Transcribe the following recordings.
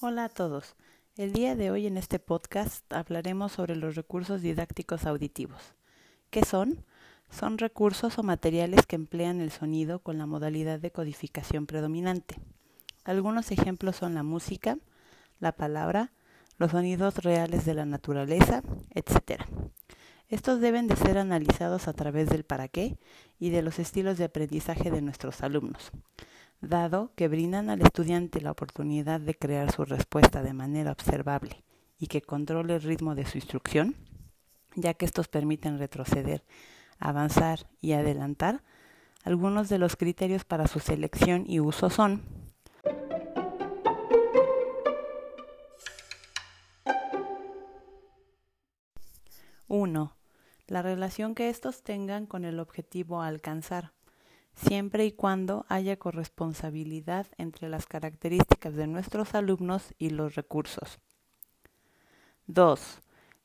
Hola a todos. El día de hoy en este podcast hablaremos sobre los recursos didácticos auditivos. ¿Qué son? Son recursos o materiales que emplean el sonido con la modalidad de codificación predominante. Algunos ejemplos son la música, la palabra, los sonidos reales de la naturaleza, etc. Estos deben de ser analizados a través del para qué y de los estilos de aprendizaje de nuestros alumnos dado que brindan al estudiante la oportunidad de crear su respuesta de manera observable y que controle el ritmo de su instrucción, ya que estos permiten retroceder, avanzar y adelantar, algunos de los criterios para su selección y uso son Uno, La relación que estos tengan con el objetivo a alcanzar siempre y cuando haya corresponsabilidad entre las características de nuestros alumnos y los recursos. 2.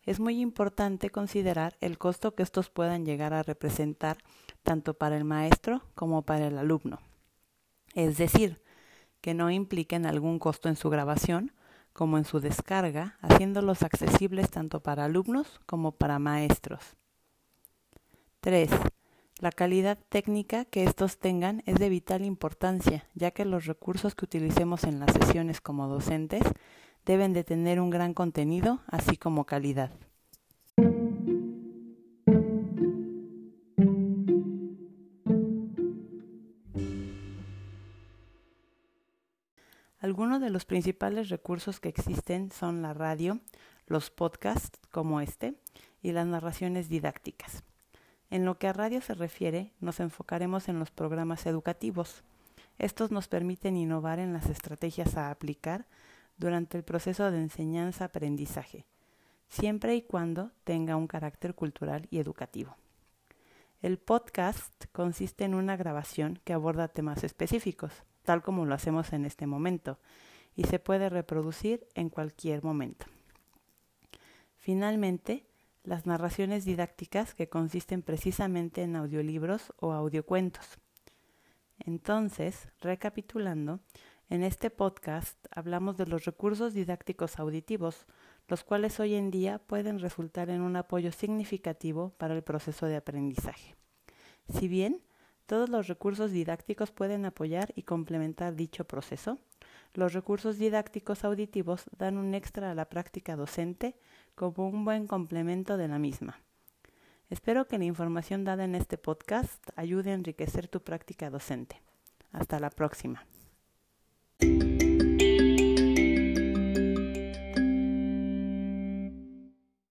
Es muy importante considerar el costo que estos puedan llegar a representar tanto para el maestro como para el alumno. Es decir, que no impliquen algún costo en su grabación como en su descarga, haciéndolos accesibles tanto para alumnos como para maestros. 3. La calidad técnica que estos tengan es de vital importancia, ya que los recursos que utilicemos en las sesiones como docentes deben de tener un gran contenido, así como calidad. Algunos de los principales recursos que existen son la radio, los podcasts como este y las narraciones didácticas. En lo que a radio se refiere, nos enfocaremos en los programas educativos. Estos nos permiten innovar en las estrategias a aplicar durante el proceso de enseñanza-aprendizaje, siempre y cuando tenga un carácter cultural y educativo. El podcast consiste en una grabación que aborda temas específicos, tal como lo hacemos en este momento, y se puede reproducir en cualquier momento. Finalmente, las narraciones didácticas que consisten precisamente en audiolibros o audiocuentos. Entonces, recapitulando, en este podcast hablamos de los recursos didácticos auditivos, los cuales hoy en día pueden resultar en un apoyo significativo para el proceso de aprendizaje. Si bien todos los recursos didácticos pueden apoyar y complementar dicho proceso, los recursos didácticos auditivos dan un extra a la práctica docente como un buen complemento de la misma. Espero que la información dada en este podcast ayude a enriquecer tu práctica docente. Hasta la próxima.